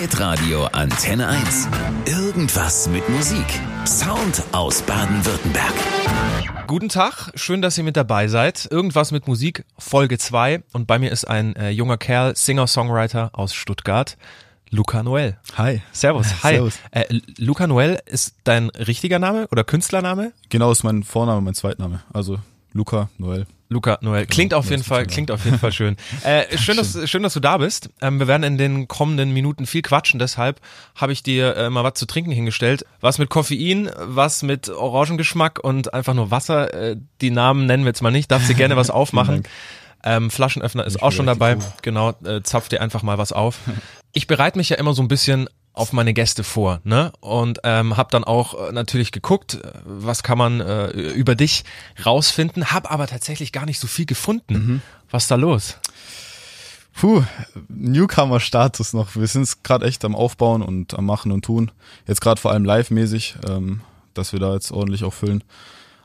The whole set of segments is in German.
Hitradio Antenne 1. Irgendwas mit Musik. Sound aus Baden-Württemberg. Guten Tag, schön, dass ihr mit dabei seid. Irgendwas mit Musik, Folge 2. Und bei mir ist ein äh, junger Kerl, Singer-Songwriter aus Stuttgart. Luca Noel. Hi. Servus. Hi. Servus. Äh, Luca Noel ist dein richtiger Name oder Künstlername? Genau, ist mein Vorname, mein Zweitname. Also Luca Noel. Luca Noel. Klingt auf jeden Fall, klingt auf jeden Fall schön. Äh, schön, dass, schön, dass du da bist. Ähm, wir werden in den kommenden Minuten viel quatschen, deshalb habe ich dir äh, mal was zu trinken hingestellt. Was mit Koffein, was mit Orangengeschmack und einfach nur Wasser. Äh, die Namen nennen wir jetzt mal nicht. Darfst dir gerne was aufmachen. Ähm, Flaschenöffner ist Ich auch schon dabei. vor. Genau, äh, zapf dir einfach mal was auf. Ich bereite mich ja immer so ein bisschen auf meine Gäste vor, ne? Und ähm, habe dann auch äh, natürlich geguckt, äh, was kann man äh, über dich rausfinden, habe aber tatsächlich gar nicht so viel gefunden. Mhm. Was ist da los? Puh, Newcomer-Status noch. Wir sind gerade echt am Aufbauen und am Machen und Tun. Jetzt gerade vor allem live-mäßig, ähm, dass wir da jetzt ordentlich auch füllen.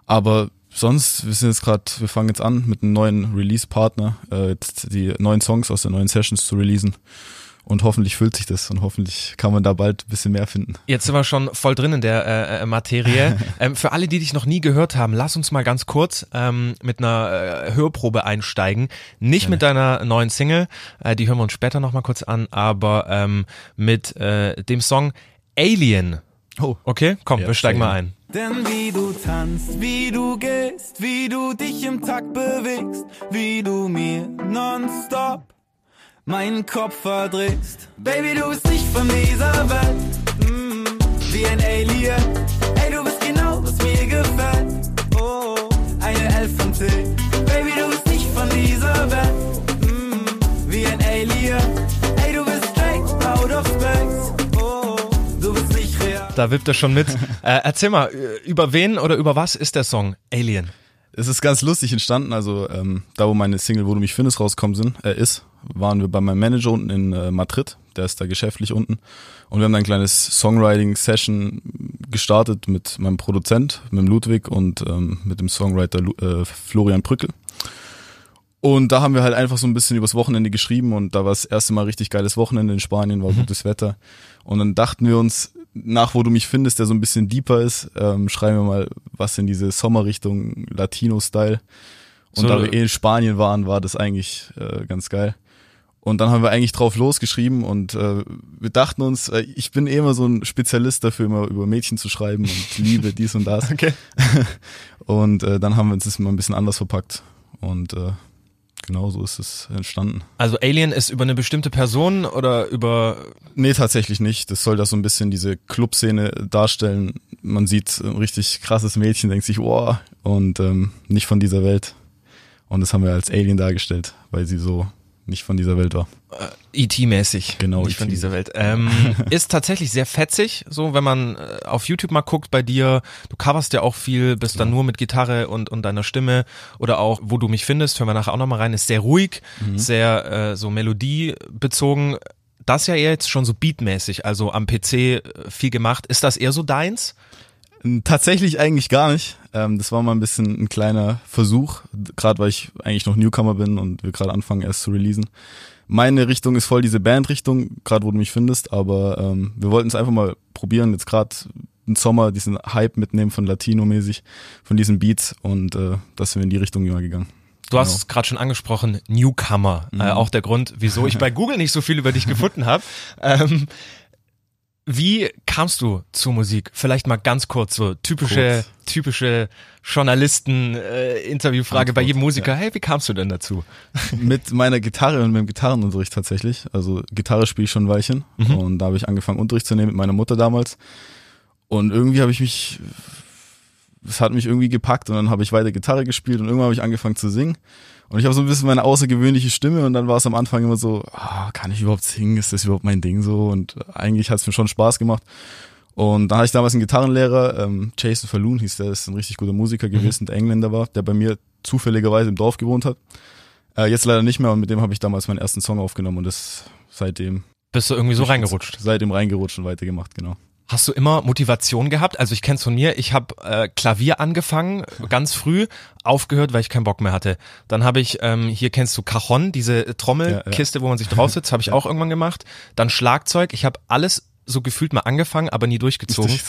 Aber sonst, wir sind jetzt gerade, wir fangen jetzt an mit einem neuen Release-Partner, äh, jetzt die neuen Songs aus den neuen Sessions zu releasen. Und hoffentlich füllt sich das und hoffentlich kann man da bald ein bisschen mehr finden. Jetzt sind wir schon voll drin in der äh, äh, Materie. ähm, für alle, die dich noch nie gehört haben, lass uns mal ganz kurz ähm, mit einer äh, Hörprobe einsteigen. Nicht mit deiner neuen Single, äh, die hören wir uns später nochmal kurz an, aber ähm, mit äh, dem Song Alien. Oh. Okay, komm, Ja, wir steigen mal ein. Denn wie du tanzt, wie du gehst, wie du dich im Takt bewegst, wie du mir nonstop meinen Kopf verdrehst. Baby, du bist nicht von dieser Welt, mm, wie ein Alien. Ey, du bist genau, was mir gefällt. Oh, eine Elf von zehn. Baby, du bist nicht von dieser Welt, mm, wie ein Alien. Ey, du bist straight out of space. Oh, du bist nicht real. Da wippt er schon mit. äh, erzähl mal, äh, über wen oder über was ist der Song Alien? Es ist ganz lustig entstanden, also ähm, da wo meine Single, wo du mich findest, rauskommen sind, äh, ist, waren wir bei meinem Manager unten in äh, Madrid, der ist da geschäftlich unten und wir haben da ein kleines Songwriting-Session gestartet mit meinem Produzent, mit dem Ludwig und ähm, mit dem Songwriter Lu äh, Florian Brückel. Und da haben wir halt einfach so ein bisschen übers Wochenende geschrieben und da war das erste Mal richtig geiles Wochenende in Spanien, war gutes Wetter. Und dann dachten wir uns, nach wo du mich findest, der so ein bisschen deeper ist, ähm, schreiben wir mal was in diese Sommerrichtung Latino-Style. Und So- da wir eh in Spanien waren, war das eigentlich äh, ganz geil. Und dann haben wir eigentlich drauf losgeschrieben und äh, wir dachten uns, äh, ich bin eh immer so ein Spezialist dafür, immer über Mädchen zu schreiben und Liebe, dies und das. Okay. Und äh, dann haben wir uns das mal ein bisschen anders verpackt. Und äh, genau so ist es entstanden. Also Alien ist über eine bestimmte Person oder über Nee, tatsächlich nicht. Das soll da so ein bisschen diese Clubszene darstellen. Man sieht ein richtig krasses Mädchen, denkt sich, wow, und ähm, nicht von dieser Welt. Und das haben wir als Alien dargestellt, weil sie so nicht von dieser Welt war. E.T.-mäßig. Genau, Nicht von E.T.. dieser Welt. Ähm, ist tatsächlich sehr fetzig, so wenn man äh, auf YouTube mal guckt bei dir. Du coverst ja auch viel, bist dann nur mit Gitarre und, und deiner Stimme oder auch, wo du mich findest, hören wir nachher auch nochmal rein, ist sehr ruhig, sehr äh, so melodiebezogen. Das ja eher jetzt schon so beatmäßig, also am PC äh, viel gemacht. Ist das eher so deins? Tatsächlich eigentlich gar nicht. Ähm, das war mal ein bisschen ein kleiner Versuch, gerade weil ich eigentlich noch Newcomer bin und wir gerade anfangen erst zu releasen. Meine Richtung ist voll diese Bandrichtung, gerade wo du mich findest, aber ähm, wir wollten es einfach mal probieren, jetzt gerade im Sommer diesen Hype mitnehmen von Latino-mäßig, von diesen Beats und äh, da sind wir in die Richtung immer gegangen. Du hast Genau. es gerade schon angesprochen, Newcomer. Äh, auch der Grund, wieso ich bei Google nicht so viel über dich gefunden habe. Ähm, wie kamst du zur Musik? Vielleicht mal ganz kurz so typische, typische Journalisten-Interviewfrage bei Antwort, jedem Musiker. ja. Hey, wie kamst du denn dazu? mit meiner Gitarre und mit dem Gitarrenunterricht tatsächlich. Also Gitarre spiele ich schon ein Weilchen und da habe ich angefangen Unterricht zu nehmen mit meiner Mutter damals. Und irgendwie habe ich mich, es hat mich irgendwie gepackt und dann habe ich weiter Gitarre gespielt und irgendwann habe ich angefangen zu singen. Und ich habe so ein bisschen meine außergewöhnliche Stimme und dann war es am Anfang immer so, ah, kann ich überhaupt singen? Ist das überhaupt mein Ding so? Und eigentlich hat es mir schon Spaß gemacht. Und da hatte ich damals einen Gitarrenlehrer, ähm, Jason Falloon hieß der, ist ein richtig guter Musiker gewesen, der Engländer war, der bei mir zufälligerweise im Dorf gewohnt hat. Äh, jetzt leider nicht mehr und mit dem habe ich damals meinen ersten Song aufgenommen und das seitdem Bist du irgendwie so reingerutscht? seitdem reingerutscht und weitergemacht, genau. Hast du immer Motivation gehabt? Also ich kenn's von mir, ich habe äh, Klavier angefangen, ganz früh, aufgehört, weil ich keinen Bock mehr hatte. Dann habe ich, ähm, hier kennst du Cajon, diese Trommelkiste, wo man sich drauf sitzt, habe ich auch irgendwann gemacht. Dann Schlagzeug, ich habe alles so gefühlt mal angefangen, aber nie durchgezogen.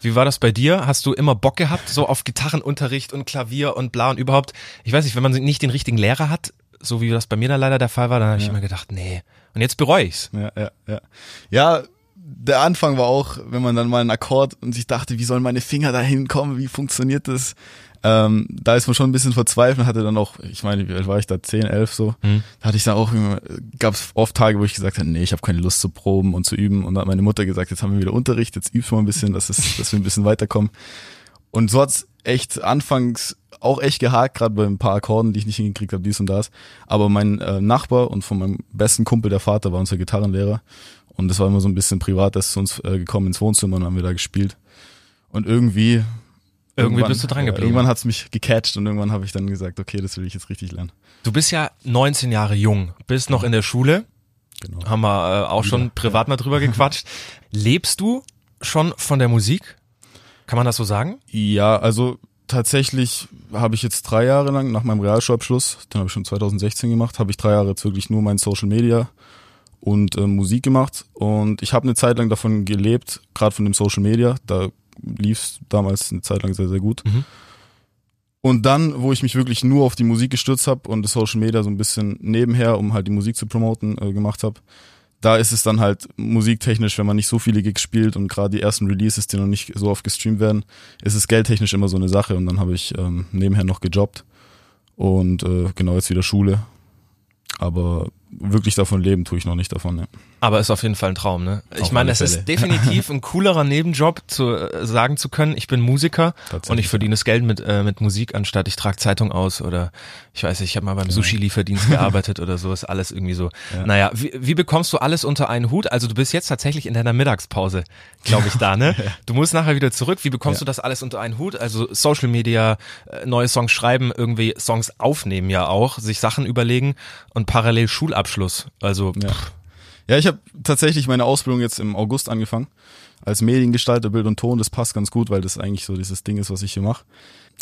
Wie war das bei dir? Hast du immer Bock gehabt, so auf Gitarrenunterricht und Klavier und bla und überhaupt? Ich weiß nicht, wenn man nicht den richtigen Lehrer hat, so wie das bei mir da leider der Fall war, dann habe ich immer gedacht, nee. Und jetzt bereue ich's. Ja, ja, ja. Ja, der Anfang war auch, wenn man dann mal einen Akkord und sich dachte, wie sollen meine Finger da hinkommen, wie funktioniert das? Ähm, da ist man schon ein bisschen verzweifelt, hatte dann auch, ich meine, wie alt war ich da, 10, 11 so, Mhm. da hatte ich dann auch, gab es oft Tage, wo ich gesagt habe, nee, ich habe keine Lust zu proben und zu üben und dann hat meine Mutter gesagt, jetzt haben wir wieder Unterricht, jetzt übst du mal ein bisschen, dass, es, dass wir ein bisschen weiterkommen. Und so hat's echt anfangs auch echt gehakt, gerade bei ein paar Akkorden, die ich nicht hingekriegt habe, dies und das. Aber mein äh, Nachbar und von meinem besten Kumpel, der Vater, war unser Gitarrenlehrer. Und das war immer so ein bisschen privat, der ist zu uns äh, gekommen ins Wohnzimmer und haben wir da gespielt. Und irgendwie. Irgendwie bist du dran geblieben. Irgendwann hat's mich gecatcht und irgendwann habe ich dann gesagt, okay, das will ich jetzt richtig lernen. Du bist ja 19 Jahre jung, bist noch in der Schule, Genau. haben wir äh, auch schon privat mal drüber gequatscht. Lebst du schon von der Musik? Kann man das so sagen? Ja, also tatsächlich habe ich jetzt drei Jahre lang nach meinem Realschulabschluss, den habe ich schon 2016 gemacht, habe ich drei Jahre jetzt wirklich nur mein Social Media und äh, Musik gemacht und ich habe eine Zeit lang davon gelebt, gerade von dem Social Media, da lief es damals eine Zeit lang sehr, sehr gut. Mhm. Und dann, wo ich mich wirklich nur auf die Musik gestürzt habe und das Social Media so ein bisschen nebenher, um halt die Musik zu promoten, äh, gemacht habe, da ist es dann halt musiktechnisch, wenn man nicht so viele Gigs spielt und gerade die ersten Releases, die noch nicht so oft gestreamt werden, ist es geldtechnisch immer so eine Sache und dann habe ich ähm, nebenher noch gejobbt und äh, genau jetzt wieder Schule. Aber wirklich davon leben tue ich noch nicht davon. Ne? Aber ist auf jeden Fall ein Traum, ne? Ich Auf meine, alle es ist definitiv ein coolerer Nebenjob, zu äh, sagen zu können, ich bin Musiker und ich verdiene das Geld mit, äh, mit Musik, anstatt ich trage Zeitung aus oder ich weiß nicht, ich habe mal beim Sushi-Lieferdienst gearbeitet oder so, ist alles irgendwie so. Ja. Naja, wie, wie bekommst du alles unter einen Hut? Also du bist jetzt tatsächlich in deiner Mittagspause, glaube ich, da, ne? Du musst nachher wieder zurück. Wie bekommst Ja. du das alles unter einen Hut? Also Social Media, äh, neue Songs schreiben, irgendwie Songs aufnehmen ja auch, sich Sachen überlegen und parallel Schulabschluss. Also Ja. Ja, ich habe tatsächlich meine Ausbildung jetzt im August angefangen. Als Mediengestalter, Bild und Ton, das passt ganz gut, weil das eigentlich so dieses Ding ist, was ich hier mache.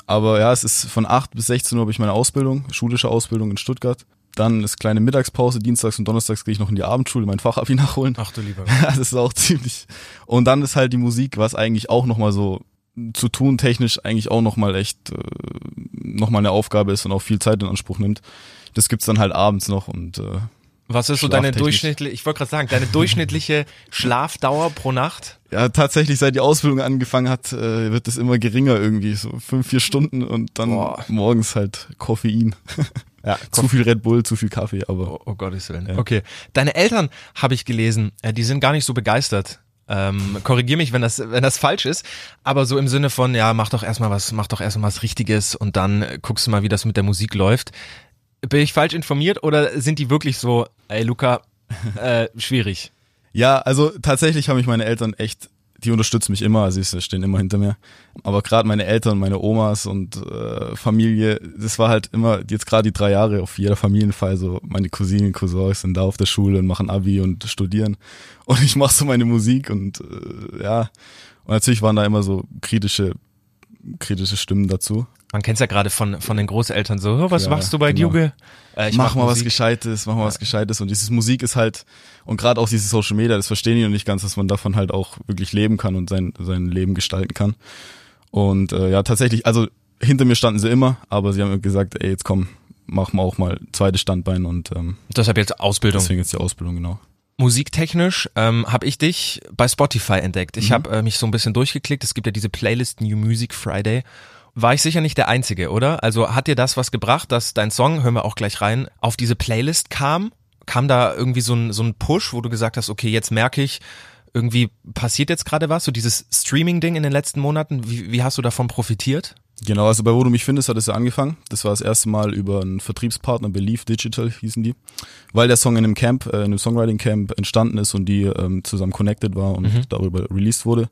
Aber ja, es ist von 8 bis 16 Uhr habe ich meine Ausbildung, schulische Ausbildung in Stuttgart. Dann ist kleine Mittagspause, dienstags und donnerstags gehe ich noch in die Abendschule, mein Fachabi nachholen. ach du lieber. das ist auch ziemlich. Und dann ist halt die Musik, was eigentlich auch nochmal so zu tun technisch eigentlich auch nochmal echt äh, nochmal eine Aufgabe ist und auch viel Zeit in Anspruch nimmt. Das gibt's dann halt abends noch und äh, Was ist so deine durchschnittliche, ich wollte gerade sagen, deine durchschnittliche Schlafdauer pro Nacht? Ja, tatsächlich, seit die Ausbildung angefangen hat, äh, wird es immer geringer irgendwie. So fünf, vier Stunden und dann Boah. morgens halt Koffein. Ja, zu viel Red Bull, zu viel Kaffee, aber Oh, oh Gottes Willen. Ja. Okay. Deine Eltern, habe ich gelesen, äh, die sind gar nicht so begeistert. Ähm, korrigier mich, wenn das, wenn das falsch ist, aber so im Sinne von, ja, mach doch erstmal was, mach doch erstmal was Richtiges und dann äh, guckst du mal, wie das mit der Musik läuft. Bin ich falsch informiert oder sind die wirklich so, ey Luca, äh, schwierig? ja, also tatsächlich haben mich meine Eltern echt, die unterstützen mich immer, also sie stehen immer hinter mir. Aber gerade meine Eltern, meine Omas und äh, Familie, das war halt immer, jetzt gerade die drei Jahre auf jeder Familienfeier, so meine Cousinen, Cousins sind da auf der Schule und machen Abi und studieren. Und ich mache so meine Musik und äh, ja. Und natürlich waren da immer so kritische, kritische Stimmen dazu. Man kennt's ja gerade von, von den Großeltern so, "Oh, was Ja, machst du bei genau. Juge? Äh, ich mach, mal was Musik." Gescheites, mach mal was Gescheites. Und dieses Musik ist halt, und gerade auch dieses Social Media, das verstehen die noch nicht ganz, dass man davon halt auch wirklich leben kann und sein, sein Leben gestalten kann. Und äh, ja, tatsächlich, also hinter mir standen sie immer, aber sie haben gesagt, ey, jetzt komm, mach mal auch mal zweites Standbein und ähm, Deshalb jetzt Ausbildung. deswegen jetzt die Ausbildung, genau. Musiktechnisch ähm, habe ich dich bei Spotify entdeckt. Ich Mhm. habe äh, mich so ein bisschen durchgeklickt. Es gibt ja diese Playlist New Music Friday. War ich sicher nicht der Einzige, oder? Also hat dir das was gebracht, dass dein Song, hören wir auch gleich rein, auf diese Playlist kam? Kam da irgendwie so ein, so ein Push, wo du gesagt hast, okay, jetzt merke ich, irgendwie passiert jetzt gerade was? So dieses Streaming-Ding in den letzten Monaten, wie, wie hast du davon profitiert? Genau, also bei Wo du mich findest hat es ja angefangen. Das war das erste Mal über einen Vertriebspartner, Believe Digital hießen die, weil der Song in einem Camp, äh, in einem Songwriting Camp entstanden ist und die ähm, zusammen connected war und darüber released wurde.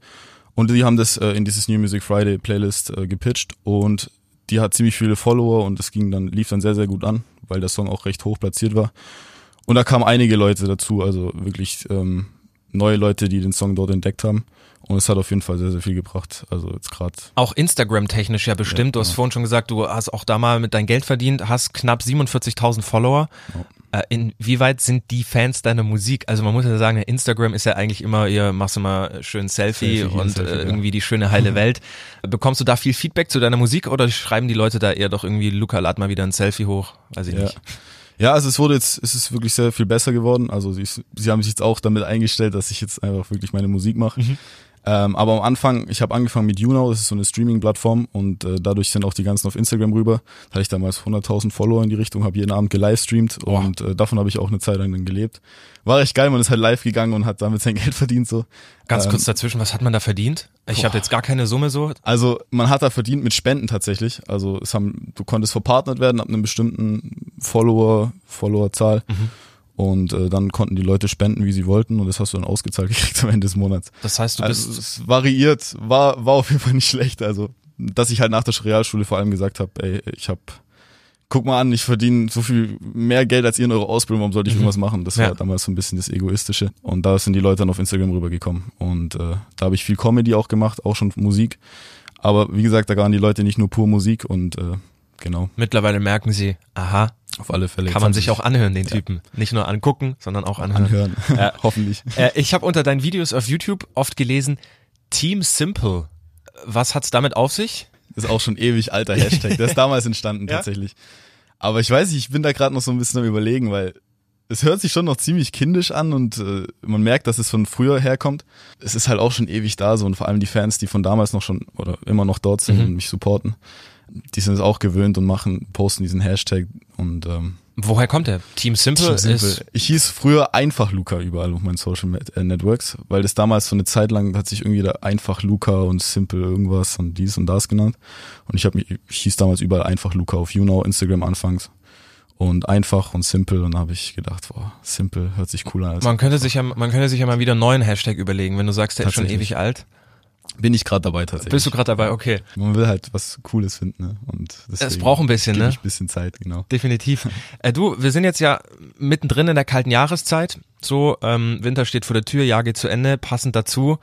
Und die haben das äh, in dieses New Music Friday Playlist äh, gepitcht und die hat ziemlich viele Follower und es ging dann, lief dann sehr, sehr gut an, weil der Song auch recht hoch platziert war. Und da kamen einige Leute dazu, also wirklich ähm, neue Leute, die den Song dort entdeckt haben. Und es hat auf jeden Fall sehr, sehr viel gebracht. Also jetzt gerade. Auch Instagram-technisch ja bestimmt. du hast vorhin schon gesagt, du hast auch da mal mit dein Geld verdient, hast knapp 47.000 Follower. Äh, inwieweit sind die Fans deiner Musik? Also man muss ja sagen, Instagram ist ja eigentlich immer, ihr machst immer schön Selfie, Selfie und Selfie, äh, ja. irgendwie die schöne heile Welt. Bekommst du da viel Feedback zu deiner Musik oder schreiben die Leute da eher doch irgendwie, Luca, lad mal wieder ein Selfie hoch? Weiß ich Ja. nicht. Ja, also es wurde jetzt, es ist wirklich sehr viel besser geworden. Also sie, sie haben sich jetzt auch damit eingestellt, dass ich jetzt einfach wirklich meine Musik mache. Ähm, aber am Anfang, ich habe angefangen mit YouNow, das ist so eine Streaming-Plattform und äh, dadurch sind auch die ganzen auf Instagram rüber. Da hatte ich damals 100.000 Follower in die Richtung, habe jeden Abend gelivestreamt und äh, davon habe ich auch eine Zeit lang dann gelebt. War echt geil, man ist halt live gegangen und hat damit sein Geld verdient so. Ganz Ähm, kurz dazwischen, was hat man da verdient? Ich habe jetzt gar keine Summe so. Also man hat da verdient mit Spenden tatsächlich. Also es haben, du konntest verpartnert werden ab einem bestimmten Follower, Followerzahl. Und äh, dann konnten die Leute spenden, wie sie wollten, und das hast du dann ausgezahlt gekriegt am Ende des Monats. Das heißt, du bist Also es variiert, war, war auf jeden Fall nicht schlecht. Also, dass ich halt nach der Realschule vor allem gesagt habe, ey, ich hab, guck mal an, ich verdiene so viel mehr Geld als ihr in eurer Ausbildung, warum sollte ich irgendwas machen? Das Ja. war damals so ein bisschen das Egoistische. Und da sind die Leute dann auf Instagram rübergekommen. Und äh, da habe ich viel Comedy auch gemacht, auch schon Musik. Aber wie gesagt, da waren die Leute nicht nur pur Musik und äh, genau, mittlerweile merken sie, aha, auf alle Fälle. kann man sich auch anhören, den Typen. Nicht nur angucken, sondern auch anhören. anhören. Ja. Hoffentlich. Äh, ich habe unter deinen Videos auf YouTube oft gelesen, Team Simple. Was hat's damit auf sich? Ist auch schon ewig alter Hashtag. Der ist damals entstanden Ja? tatsächlich. Aber ich weiß nicht, ich bin da gerade noch so ein bisschen am überlegen, weil es hört sich schon noch ziemlich kindisch an und äh, man merkt, dass es von früher herkommt. Es ist halt auch schon ewig da so und vor allem die Fans, die von damals noch schon oder immer noch dort sind Mhm. und mich supporten, die sind es auch gewöhnt und machen, posten diesen Hashtag und ähm, Woher kommt der? Team Simple, Team Simple. ist Ich hieß früher einfach Luca überall auf meinen Social äh, Networks, weil das damals so eine Zeit lang hat sich irgendwie da einfach Luca und Simple irgendwas und dies und das genannt. Und ich habe mich, ich hieß damals überall einfach Luca auf YouNow, Instagram anfangs. Und einfach und simple und habe ich gedacht, boah, simple hört sich cool an. Man könnte sich ja, man könnte sich ja mal wieder einen neuen Hashtag überlegen, wenn du sagst, der ist schon ewig alt. Bin ich gerade dabei tatsächlich. Bist du gerade dabei? Okay. Man will halt was Cooles finden, ne? Und deswegen braucht ein bisschen, ne? Ein bisschen Zeit, genau. Definitiv. Äh, du, wir sind jetzt ja mittendrin in der kalten Jahreszeit. So, ähm, Winter steht vor der Tür, Jahr geht zu Ende. Passend dazu,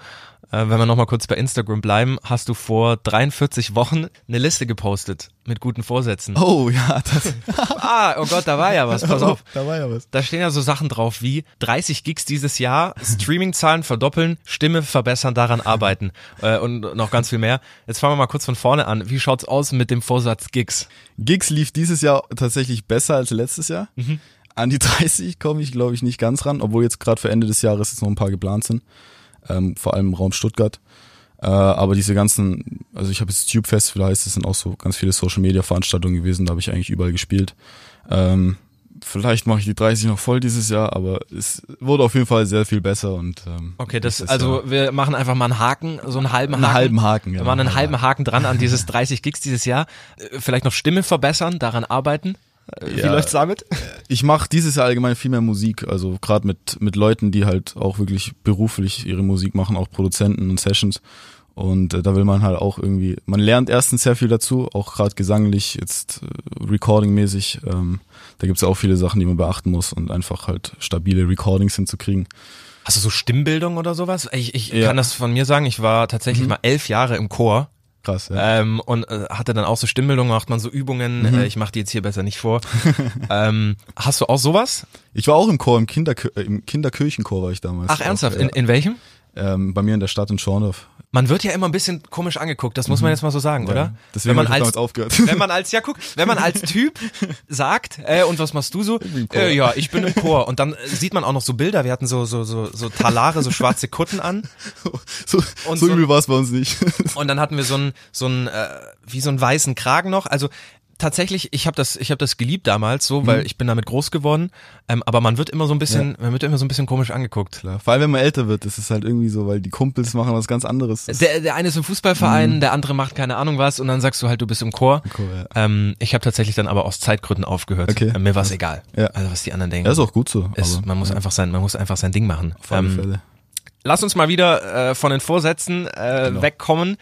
äh, wenn wir nochmal kurz bei Instagram bleiben, hast du vor 43 Wochen eine Liste gepostet mit guten Vorsätzen. Oh ja, das. Ah, oh Gott, da war ja was. Pass auf. da war ja was. Da stehen ja so Sachen drauf wie 30 Gigs dieses Jahr, Streaming-Zahlen verdoppeln, Stimme verbessern, daran arbeiten äh, und noch ganz viel mehr. Jetzt fangen wir mal kurz von vorne an. Wie schaut's aus mit dem Vorsatz Gigs? Gigs lief dieses Jahr tatsächlich besser als letztes Jahr. An die 30 komme ich, glaube ich, nicht ganz ran, obwohl jetzt gerade für Ende des Jahres jetzt noch ein paar geplant sind. Ähm, vor allem im Raum Stuttgart. Äh, aber diese ganzen, also ich habe jetzt Tube Festival heißt, es sind auch so ganz viele Social Media Veranstaltungen gewesen, da habe ich eigentlich überall gespielt. Ähm, vielleicht mache ich die 30 noch voll dieses Jahr, aber es wurde auf jeden Fall sehr viel besser und ähm, Okay, das, also Jahr wir machen einfach mal einen Haken, so einen halben Haken. einen halben Haken. Wir ja, machen einen halben Haken dran an dieses 30 Gigs dieses Jahr. Äh, Vielleicht noch Stimme verbessern, daran arbeiten. Wie Ja. läuft's damit? ich mache dieses Jahr allgemein viel mehr Musik, also gerade mit mit Leuten, die halt auch wirklich beruflich ihre Musik machen, auch Produzenten und Sessions. Und äh, da will man halt auch irgendwie, man lernt erstens sehr viel dazu, auch gerade gesanglich, jetzt äh, recordingmäßig. Ähm, da gibt's ja auch viele Sachen, die man beachten muss und einfach halt stabile Recordings hinzukriegen. Hast du so Stimmbildung oder sowas? Ich, ich Ja. kann das von mir sagen, ich war tatsächlich mal elf Jahre im Chor. Krass, ja. Ähm, und äh, hatte dann auch so Stimmbildung, macht man so Übungen, Mhm. äh, ich mache die jetzt hier besser nicht vor. ähm, hast du auch sowas? Ich war auch im Chor, im, Kinderkir äh, im Kinderkirchenchor war ich damals. Ach, ernsthaft? Auch, In, ja. in welchem? Ähm, bei mir in der Stadt in Schorndorf. Man wird ja immer ein bisschen komisch angeguckt, das muss man jetzt mal so sagen, oder? Mhm. Deswegen wenn man als aufgehört. wenn man als ja guck, wenn man als Typ sagt, äh, und was machst du so? Äh, ja, ich bin im Chor und dann äh, sieht man auch noch so Bilder, wir hatten so so so so Talare, so schwarze Kutten an so Und so so- übel war es bei uns nicht. und dann hatten wir so einen so einen äh, wie so einen weißen Kragen noch, also Tatsächlich, ich habe das, ich habe das geliebt damals, so, Mhm. weil ich bin damit groß geworden. Ähm, aber man wird immer so ein bisschen, man wird immer so ein bisschen komisch angeguckt. Klar. Vor allem, wenn man älter wird, ist es halt irgendwie so, weil die Kumpels machen was ganz anderes. Der, der eine ist im Fußballverein, der andere macht keine Ahnung was und dann sagst du halt, du bist im Chor. Mhm. Chor, ja. ähm, ich habe tatsächlich dann aber aus Zeitgründen aufgehört. Okay. Äh, mir war es egal. Ja. Also was die anderen denken. ja, ist auch gut so. ist, aber, man muss ja, einfach sein, man muss einfach sein Ding machen. auf alle Ähm, Fälle. lass uns mal wieder äh, von den Vorsätzen äh, Genau. wegkommen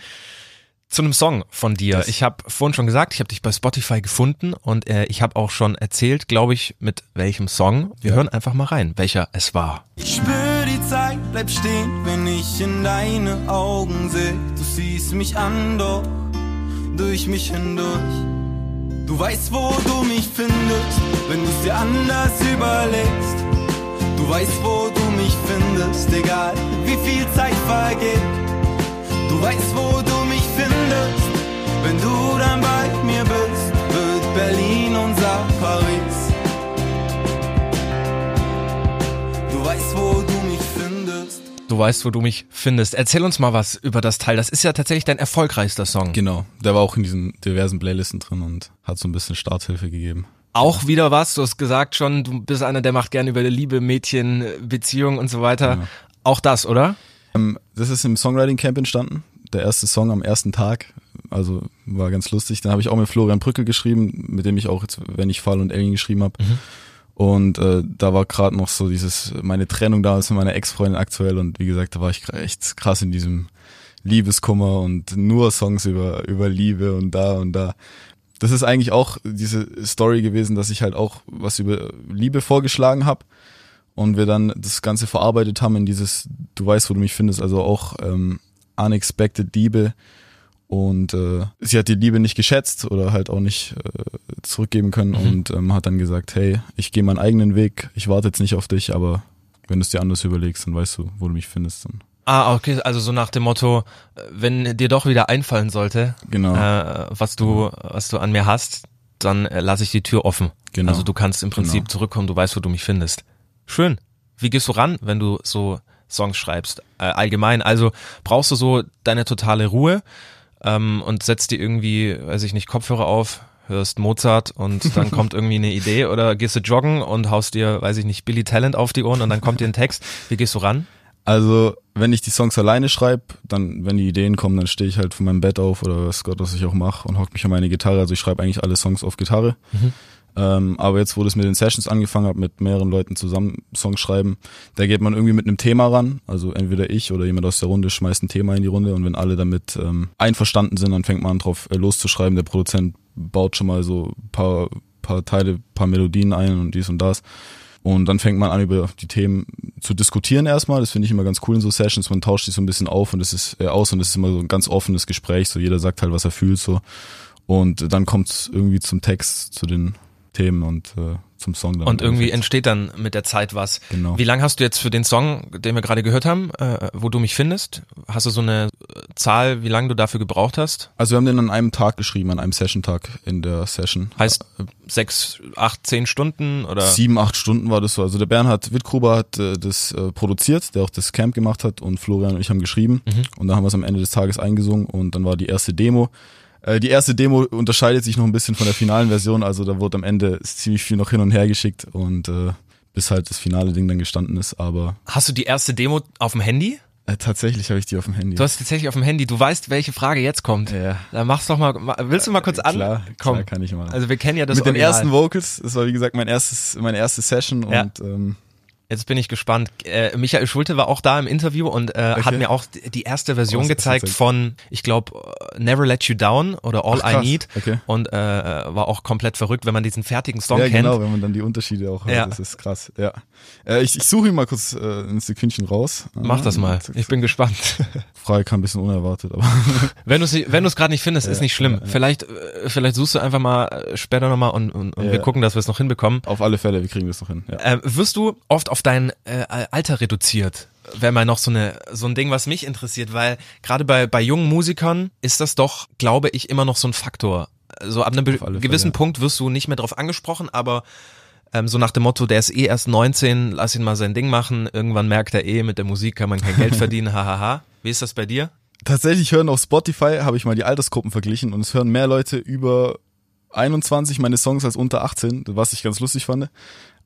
zu einem Song von dir. Yes. Ich habe vorhin schon gesagt, ich habe dich bei Spotify gefunden und äh, ich habe auch schon erzählt, glaube ich, mit welchem Song. Wir Ja. hören einfach mal rein, welcher es war. Ich spür die Zeit, bleib stehen, wenn ich in deine Augen seh. Du siehst mich an, doch durch mich hindurch. Du weißt, wo du mich findest, wenn du's dir anders überlegst. Du weißt, wo du mich findest, egal wie viel Zeit vergeht. Du weißt, wo du mich findest, wenn du dann bei mir bist, wird Berlin unser Paris. Du weißt, wo du mich findest. Du weißt, wo du mich findest. Erzähl uns mal was über das Teil. Das ist ja tatsächlich dein erfolgreichster Song. Genau, der war auch in diesen diversen Playlisten drin und hat so ein bisschen Starthilfe gegeben. Auch wieder was, du hast gesagt schon, du bist einer, der macht gerne über Liebe, Mädchen, Beziehung und so weiter. Ja. Auch das, oder? Ähm, das ist im Songwriting Camp entstanden. Der erste Song am ersten Tag. Also war ganz lustig. Dann habe ich auch mit Florian Brückel geschrieben, mit dem ich auch jetzt, wenn ich Fall und Alien geschrieben habe. Und äh, da war gerade noch so dieses, meine Trennung damals mit meiner Ex-Freundin aktuell und wie gesagt, da war ich echt krass in diesem Liebeskummer und nur Songs über, über Liebe und da und da. Das ist eigentlich auch diese Story gewesen, dass ich halt auch was über Liebe vorgeschlagen habe und wir dann das Ganze verarbeitet haben in dieses, du weißt, wo du mich findest, also auch ähm, unexpected Liebe und äh, sie hat die Liebe nicht geschätzt oder halt auch nicht äh, zurückgeben können und ähm, hat dann gesagt, hey, ich gehe meinen eigenen Weg, ich warte jetzt nicht auf dich, aber wenn du es dir anders überlegst, dann weißt du, wo du mich findest. Dann. Ah, okay, also so nach dem Motto, äh, wenn dir doch wieder einfallen sollte, Genau. äh, was du, was du an mir hast, dann äh, lasse ich die Tür offen. Genau. Also du kannst im Prinzip Genau. zurückkommen, du weißt, wo du mich findest. Schön. Wie gehst du ran, wenn du so Songs schreibst? Äh, allgemein, also brauchst du so deine totale Ruhe ähm, und setzt dir irgendwie, weiß ich nicht, Kopfhörer auf, hörst Mozart und dann kommt irgendwie eine Idee oder gehst du joggen und haust dir, weiß ich nicht, Billy Talent auf die Ohren und dann kommt dir ein Text. Wie gehst du ran? Also, wenn ich die Songs alleine schreibe, dann, wenn die Ideen kommen, dann stehe ich halt von meinem Bett auf oder was Gott, was ich auch mache und hock mich an meine Gitarre. Also ich schreibe eigentlich alle Songs auf Gitarre. Ähm, aber jetzt, wo das mit den Sessions angefangen hat, mit mehreren Leuten zusammen Songs schreiben, da geht man irgendwie mit einem Thema ran. Also entweder ich oder jemand aus der Runde schmeißt ein Thema in die Runde und wenn alle damit ähm, einverstanden sind, dann fängt man an drauf äh, loszuschreiben. Der Produzent baut schon mal so paar, paar Teile, paar Melodien ein und dies und das. Und dann fängt man an, über die Themen zu diskutieren erstmal. Das finde ich immer ganz cool in so Sessions. Man tauscht sich so ein bisschen auf und es ist äh, aus und es ist immer so ein ganz offenes Gespräch. So jeder sagt halt, was er fühlt so. Und dann kommt es irgendwie zum Text, zu den Themen und äh, zum Song dann. Und irgendwie Endeffekt. entsteht dann mit der Zeit was. Genau. Wie lange hast du jetzt für den Song, den wir gerade gehört haben, äh, wo du mich findest? Hast du so eine äh, Zahl, wie lange du dafür gebraucht hast? Also wir haben den an einem Tag geschrieben, an einem Session-Tag in der Session. Heißt sechs, acht, zehn Stunden oder? Sieben, acht Stunden war das so. Also der Bernhard Wittgruber hat äh, das äh, produziert, der auch das Camp gemacht hat und Florian und ich haben geschrieben. Und dann haben wir es am Ende des Tages eingesungen und dann war die erste Demo. Äh, die erste Demo unterscheidet sich noch ein bisschen von der finalen Version, also da wurde am Ende ziemlich viel noch hin und her geschickt und äh, bis halt das finale Ding dann gestanden ist. Aber Hast du die erste Demo auf dem Handy? äh, tatsächlich habe ich die auf dem Handy. Du hast tatsächlich auf dem Handy. Du weißt, welche Frage jetzt kommt. Ja. Dann mach's doch mal. ma- Willst du mal kurz an? Klar, Komm. klar kann ich mal. Also wir kennen ja das Mit den Original. ersten Vocals, das war wie gesagt mein erstes, meine erste Session Ja. und ähm, Jetzt bin ich gespannt. Äh, Michael Schulte war auch da im Interview und äh, hat mir auch die- erste Version Oh, gezeigt von, ich glaube, Never Let You Down oder All Ach, I. Need. Okay. Und äh, war auch komplett verrückt, wenn man diesen fertigen Song ja, kennt. genau, wenn man dann die Unterschiede auch Ja. hat, das ist krass. Ja, äh, ich, ich suche ihn mal kurz äh, ein Sekündchen raus. Mach das mal. Ich bin gespannt. Frage kam ein bisschen unerwartet, aber Wenn du es wenn gerade nicht findest, ist nicht schlimm. Vielleicht äh, vielleicht suchst du einfach mal äh, später nochmal und, und, und Ja. wir gucken, dass wir es noch hinbekommen. auf alle Fälle, wir kriegen das noch hin. Ja. Wirst du oft auf dein äh, Alter reduziert? Wäre mal noch so eine so ein Ding, was mich interessiert, weil gerade bei bei jungen Musikern ist das doch, glaube ich, immer noch so ein Faktor. So ab einem gewissen Fälle. Punkt wirst du nicht mehr drauf angesprochen, aber ähm, so nach dem Motto, der ist eh erst 19, lass ihn mal sein Ding machen. Irgendwann merkt er eh, mit der Musik kann man kein Geld verdienen, hahaha. Wie ist das bei dir? Tatsächlich hören auf Spotify, habe ich mal die Altersgruppen verglichen und es hören mehr Leute über 21 meine Songs als unter 18, was ich ganz lustig fand.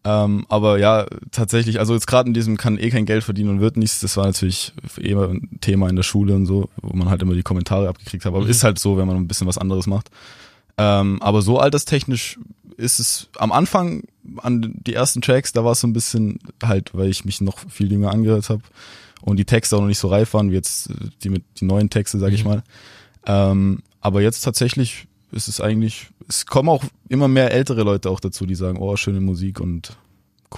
Ähm, aber ja, tatsächlich, also jetzt gerade in diesem kann eh kein Geld verdienen und wird nichts, das war natürlich eh immer ein Thema in der Schule und so, wo man halt immer die Kommentare abgekriegt hat. Aber ist halt so, wenn man ein bisschen was anderes macht. Ähm, aber so alterstechnisch ist es am Anfang an die ersten Tracks, da war es so ein bisschen halt, weil ich mich noch viel jünger angehört habe und die Texte auch noch nicht so reif waren wie jetzt äh, die mit die neuen Texte, sag ich mal. Ähm, aber jetzt tatsächlich ist es eigentlich, es kommen auch immer mehr ältere Leute auch dazu, die sagen, oh, schöne Musik und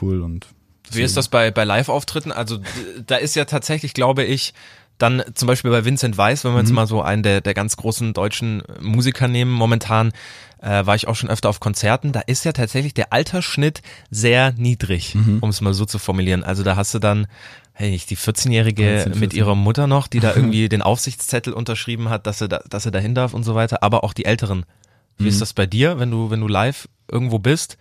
cool und Wie ist das bei, bei Live-Auftritten? Also da ist ja tatsächlich, glaube ich, dann zum Beispiel bei Vincent Weiss, wenn wir jetzt mal so einen der, der ganz großen deutschen Musiker nehmen, momentan äh, war ich auch schon öfter auf Konzerten, da ist ja tatsächlich der Altersschnitt sehr niedrig, um es mal so zu formulieren. Also da hast du dann, hey, die 14-Jährige 13, mit 14. ihrer Mutter noch, die da irgendwie den Aufsichtszettel unterschrieben hat, dass sie da, dass sie dahin darf und so weiter, aber auch die Älteren. Wie ist das bei dir, wenn du, wenn du live irgendwo bist?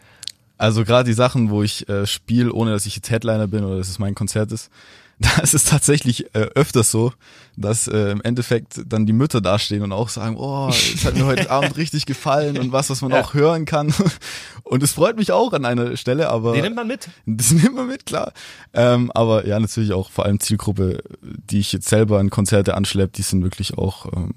Also gerade die Sachen, wo ich äh, spiele, ohne dass ich jetzt Headliner bin oder dass es mein Konzert ist, da ist es tatsächlich äh, öfters so, dass äh, im Endeffekt dann die Mütter dastehen und auch sagen, oh, es hat mir heute Abend richtig gefallen und was, was man Ja. auch hören kann. Und es freut mich auch an einer Stelle, aber Die nimmt man mit. das nimmt man mit, klar. Ähm, aber ja, natürlich auch vor allem Zielgruppe, die ich jetzt selber an Konzerte anschleppe, die sind wirklich auch ähm,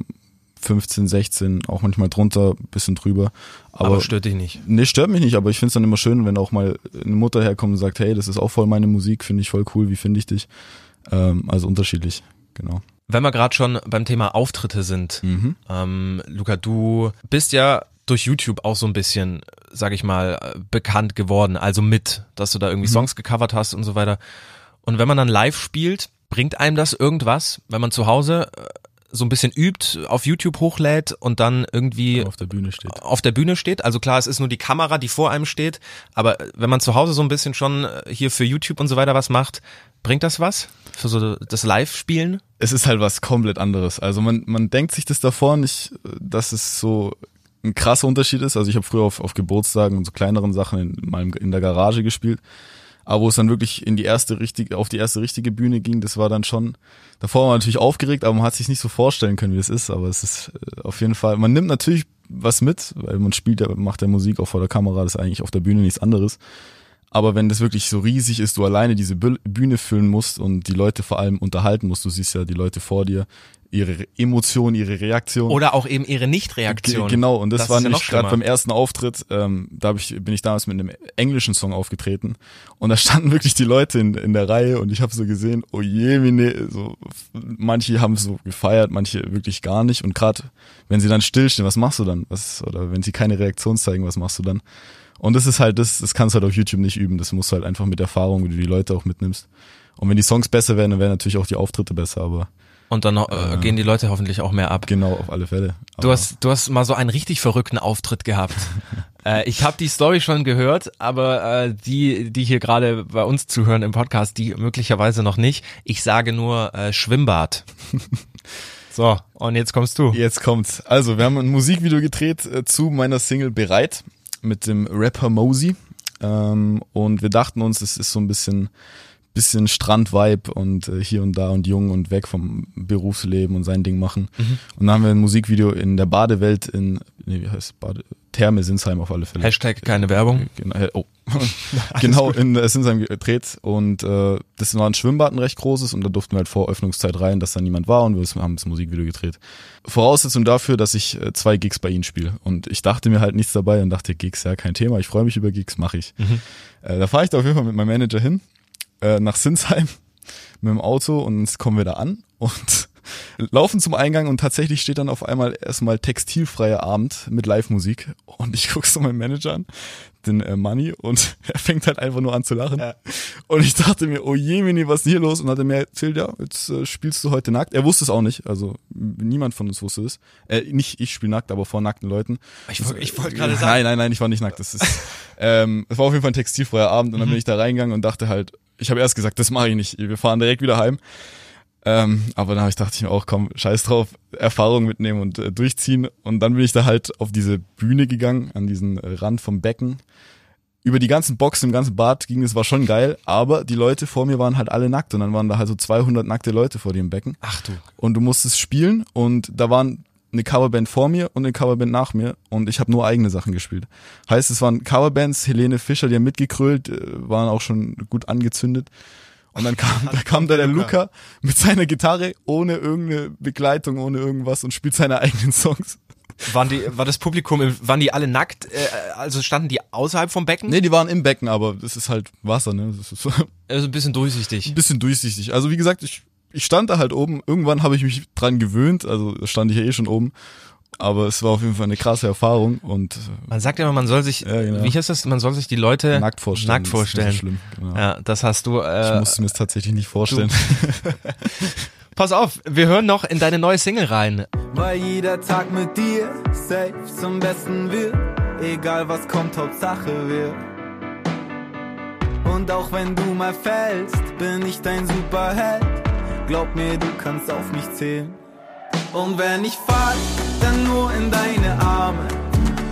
15, 16, auch manchmal drunter, bisschen drüber. Aber, Aber, stört dich nicht. nee, stört mich nicht, aber ich find's dann immer schön, wenn auch mal eine Mutter herkommt und sagt, hey, das ist auch voll meine Musik, finde ich voll cool, wie finde ich dich? Ähm, also unterschiedlich, genau. Wenn wir gerade schon beim Thema Auftritte sind, ähm, Luca, du bist ja durch YouTube auch so ein bisschen, sag ich mal, bekannt geworden, also mit, dass du da irgendwie Songs gecovert hast und so weiter. Und wenn man dann live spielt, bringt einem das irgendwas, wenn man zu Hause äh, so ein bisschen übt, auf YouTube hochlädt und dann irgendwie Auf der Bühne steht. auf der Bühne steht. Also klar, es ist nur die Kamera, die vor einem steht, aber wenn man zu Hause so ein bisschen schon äh, hier für YouTube und so weiter was macht, bringt das was? Für so das Live-Spielen? es ist halt was komplett anderes. Also man, man denkt sich das davor nicht, dass es so ein krasser Unterschied ist. Also ich habe früher auf, auf Geburtstagen und so kleineren Sachen in, mal in der Garage gespielt. Aber wo es dann wirklich in die erste richtige, auf die erste richtige Bühne ging, das war dann schon, davor war man natürlich aufgeregt, aber man hat sich nicht so vorstellen können, wie es ist. Aber es ist äh, auf jeden Fall, man nimmt natürlich was mit, weil man spielt ja, macht ja Musik auch vor der Kamera, das ist eigentlich auf der Bühne nichts anderes. Aber wenn das wirklich so riesig ist, du alleine diese Bü- Bühne füllen musst und die Leute vor allem unterhalten musst, du siehst ja die Leute vor dir, ihre Emotionen, ihre Reaktion. Oder auch eben ihre Nichtreaktion. Ge- Genau, und das, Das war ja nämlich gerade beim ersten Auftritt, ähm, da hab ich, bin ich damals mit einem englischen Song aufgetreten und da standen wirklich die Leute in, in der Reihe und ich habe so gesehen, oh je, mine, so, manche haben so gefeiert, manche wirklich gar nicht und gerade wenn sie dann stillstehen, was machst du dann? Was, oder wenn sie keine Reaktion zeigen, was machst du dann? Und das ist halt, das, das kannst du halt auf YouTube nicht üben, das musst du halt einfach mit Erfahrung, wie du die Leute auch mitnimmst. Und wenn die Songs besser werden, dann werden natürlich auch die Auftritte besser, aber Und dann äh, gehen die Leute hoffentlich auch mehr ab. genau, auf alle Fälle. Du hast, du hast mal so einen richtig verrückten Auftritt gehabt. äh, ich habe die Story schon gehört, aber äh, die, die hier gerade bei uns zuhören im Podcast, die möglicherweise noch nicht. Ich sage nur äh, Schwimmbad. so, und jetzt kommst du. Jetzt kommt's. Also, wir haben ein Musikvideo gedreht äh, zu meiner Single Bereit mit dem Rapper Mosey. Ähm, und wir dachten uns, es ist so ein bisschen, bisschen Strand-Vibe und äh, hier und da und jung und weg vom Berufsleben und sein Ding machen. Und dann haben wir ein Musikvideo in der Badewelt in, nee, wie heißt? Bade, Therme Sinsheim auf alle Fälle. Hashtag keine Werbung. Genau, äh, oh. genau in äh, Sinsheim gedreht und äh, das war ein Schwimmbad, ein recht großes und da durften wir halt vor Öffnungszeit rein, dass da niemand war und wir haben das Musikvideo gedreht. Voraussetzung dafür, dass ich äh, zwei Gigs bei ihnen spiele und ich dachte mir halt nichts dabei und dachte, Gigs, ja kein Thema, ich freue mich über Gigs, mache ich. Äh, da fahre ich da auf jeden Fall mit meinem Manager hin, äh, nach Sinsheim mit dem Auto und jetzt kommen wir da an und laufen zum Eingang und tatsächlich steht dann auf einmal erstmal textilfreier Abend mit Live-Musik und ich guck so meinen Manager an, den äh, Money und er fängt halt einfach nur an zu lachen und ich dachte mir, oh je, Mini, was ist denn hier los? Und hat er mir erzählt, ja, jetzt äh, spielst du heute nackt. Er wusste es auch nicht, also niemand von uns wusste es. Äh, nicht ich spiele nackt, aber vor nackten Leuten. Ich, wollt- ich wollte gerade Nein, sagen, nein, nein, ich war nicht nackt. Das ist, ähm, es war auf jeden Fall ein textilfreier Abend und dann bin ich da reingegangen und dachte halt, ich habe erst gesagt, das mache ich nicht. Wir fahren direkt wieder heim. Ähm, aber dann hab ich dachte ich mir auch, komm, scheiß drauf, Erfahrung mitnehmen und äh, durchziehen. Und dann bin ich da halt auf diese Bühne gegangen, an diesen Rand vom Becken. Über die ganzen Boxen im ganzen Bad ging es, war schon geil, aber die Leute vor mir waren halt alle nackt und dann waren da halt so 200 nackte Leute vor dem Becken ach du, und du musstest spielen und da waren eine Coverband vor mir und eine Coverband nach mir und ich habe nur eigene Sachen gespielt. Heißt, es waren Coverbands, Helene Fischer, die haben mitgekrölt, äh, waren auch schon gut angezündet. Und dann kam, da kam da der Luca mit seiner Gitarre ohne irgendeine Begleitung, ohne irgendwas und spielt seine eigenen Songs. waren die, war das Publikum, waren die alle nackt? Äh, also standen die außerhalb vom Becken? Nee, die waren im Becken, aber das ist halt Wasser, ne? Das ist so Also ein bisschen durchsichtig. ein bisschen durchsichtig. Also wie gesagt, ich, ich stand da halt oben. Irgendwann habe ich mich dran gewöhnt. Also da stand ich ja eh schon oben. aber es war auf jeden Fall eine krasse Erfahrung und Man sagt ja immer, man soll sich, Ja, genau. wie heißt das, man soll sich die Leute nackt vorstellen. Nackt ist nicht vorstellen. So schlimm. Genau. Ja, das hast du. Ich Äh, musste mir das tatsächlich nicht vorstellen. pass auf, wir hören noch in deine neue Single rein. Weil jeder Tag mit dir safe zum Besten wird. Egal was kommt, Hauptsache wird. Und auch wenn du mal fällst, bin ich dein Superheld. Glaub mir, du kannst auf mich zählen. Und wenn ich fall, dann nur in deine Arme.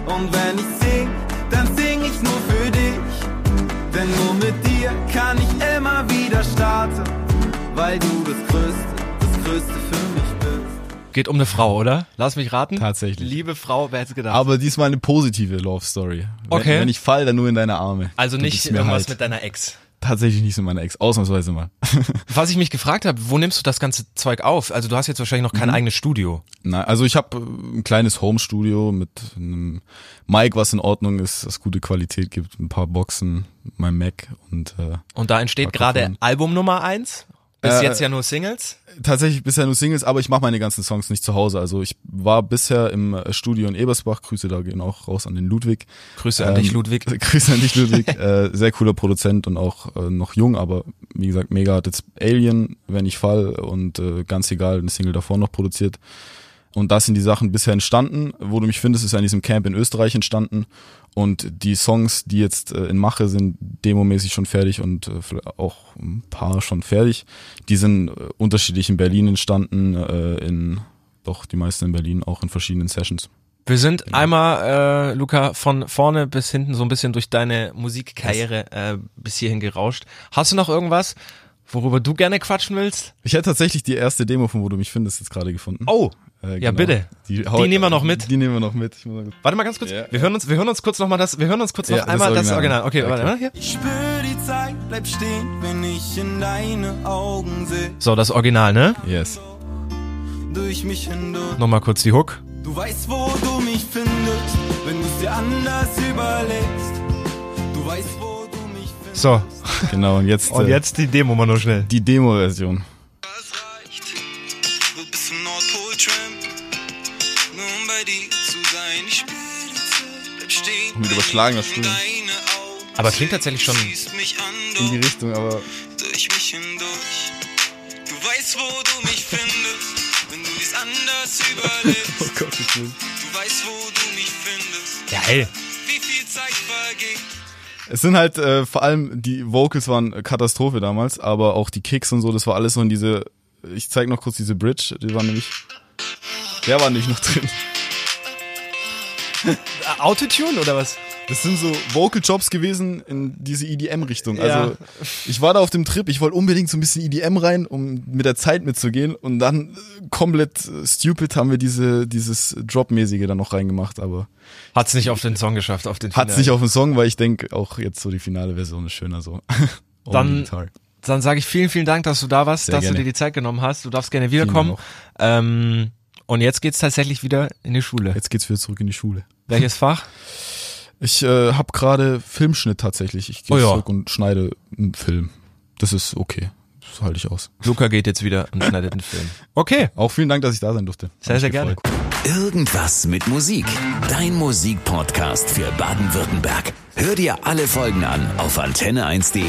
Und wenn ich sing, dann sing ich nur für dich. Denn nur mit dir kann ich immer wieder starten. Weil du das Größte, das Größte für mich bist. Geht um eine Frau, oder? Lass mich raten. Tatsächlich. Liebe Frau, wer hätte gedacht? Aber diesmal eine positive Love Story. Wenn, Okay. Wenn ich fall, dann nur in deine Arme. also Du nicht irgendwas Halt. mit deiner Ex. Tatsächlich nicht so meine Ex, ausnahmsweise mal. Was ich mich gefragt habe, wo nimmst du das ganze Zeug auf? Also du hast jetzt wahrscheinlich noch Mhm. kein eigenes Studio. Nein, also ich habe ein kleines Home-Studio mit einem Mic, was in Ordnung ist, das gute Qualität gibt, ein paar Boxen, mein Mac und äh, Und da entsteht gerade. Album Nummer eins. Bis Äh, jetzt ja nur Singles. tatsächlich bisher nur Singles, aber ich mache meine ganzen Songs nicht zu Hause. Also ich war bisher im äh, Studio in Ebersbach, Grüße da gehen auch raus an den Ludwig. Grüße an dich, Ähm, Ludwig. Grüße an dich, Ludwig. äh, sehr cooler Produzent und auch äh, noch jung, aber wie gesagt, mega hat jetzt Alien, wenn ich fall und äh, ganz egal, eine Single davor noch produziert. Und da sind die Sachen bisher entstanden. Wo du mich findest, ist an diesem Camp in Österreich entstanden. Und die Songs, die jetzt äh, in Mache sind, demomäßig schon fertig und äh, vielleicht auch ein paar schon fertig. Die sind äh, unterschiedlich in Berlin entstanden, äh, in doch die meisten in Berlin, auch in verschiedenen Sessions. Wir sind Genau. einmal, äh, Luca, von vorne bis hinten so ein bisschen durch deine Musikkarriere äh, bis hierhin gerauscht. Hast du noch irgendwas, worüber du gerne quatschen willst? Ich hätte tatsächlich die erste Demo von Wo du mich findest jetzt gerade gefunden. Oh, Äh, Ja, bitte. Die, nehmen wir noch mit. Die nehmen wir noch mit. Ich muss mal- warte mal ganz kurz. Ja. Wir hören uns, wir hören uns kurz noch mal das, wir hören uns kurz noch Ja, das einmal das Original. Original. Okay, Okay. warte mal hier. Ich spür die Zeit, bleib stehen, wenn ich in deine Augen seh. So, das Original, ne? Yes. Durch mich hindurch. Nochmal kurz die Hook. Du weißt, wo du mich findest, wenn du es dir anders überlegst. Du weißt, wo du mich findest. So, Genau, und jetzt, und äh, jetzt die Demo mal nur schnell. die Demo-Version. Überschlagener Stimme. Aber klingt tatsächlich schon In die Richtung, aber durch mich hindurch. Du weißt, wo du mich findest, wenn du dies anders überlebst. oh Gott, ich will. Du weißt, wo du mich findest, Ja, ey. wie viel Zeit vergeht. Es sind halt äh, vor allem die Vocals waren Katastrophe damals, aber auch die Kicks und so, das war alles so in diese. Ich zeig noch kurz diese Bridge, die war nämlich. Der war nämlich noch drin. Autotune oder was? Das sind so Vocal Jobs gewesen in diese EDM-Richtung. Ja. Also ich war da auf dem Trip, ich wollte unbedingt so ein bisschen EDM rein, um mit der Zeit mitzugehen. Und dann äh, komplett äh, stupid haben wir diese, dieses Drop-mäßige dann noch reingemacht, aber Hat's nicht auf den Song geschafft, auf den hat's Finale. nicht auf den Song, weil ich denke auch jetzt so die finale Version ist schöner so. Dann-. Dann sage ich vielen, vielen Dank, dass du da warst, Sehr dass gerne. du dir die Zeit genommen hast. Du darfst gerne wiederkommen. Ähm, und jetzt geht's tatsächlich wieder in die Schule. Jetzt geht's wieder zurück in die Schule. Welches Fach? Ich äh, habe gerade Filmschnitt tatsächlich. Ich gehe Oh ja. zurück und schneide einen Film. Das ist okay. Das halte ich aus. Luca geht jetzt wieder und schneidet den Film. Okay. Auch vielen Dank, dass ich da sein durfte. Sehr, sehr gerne. Irgendwas mit Musik. Dein Musikpodcast für Baden-Württemberg. Hör dir alle Folgen an auf antenne1.de.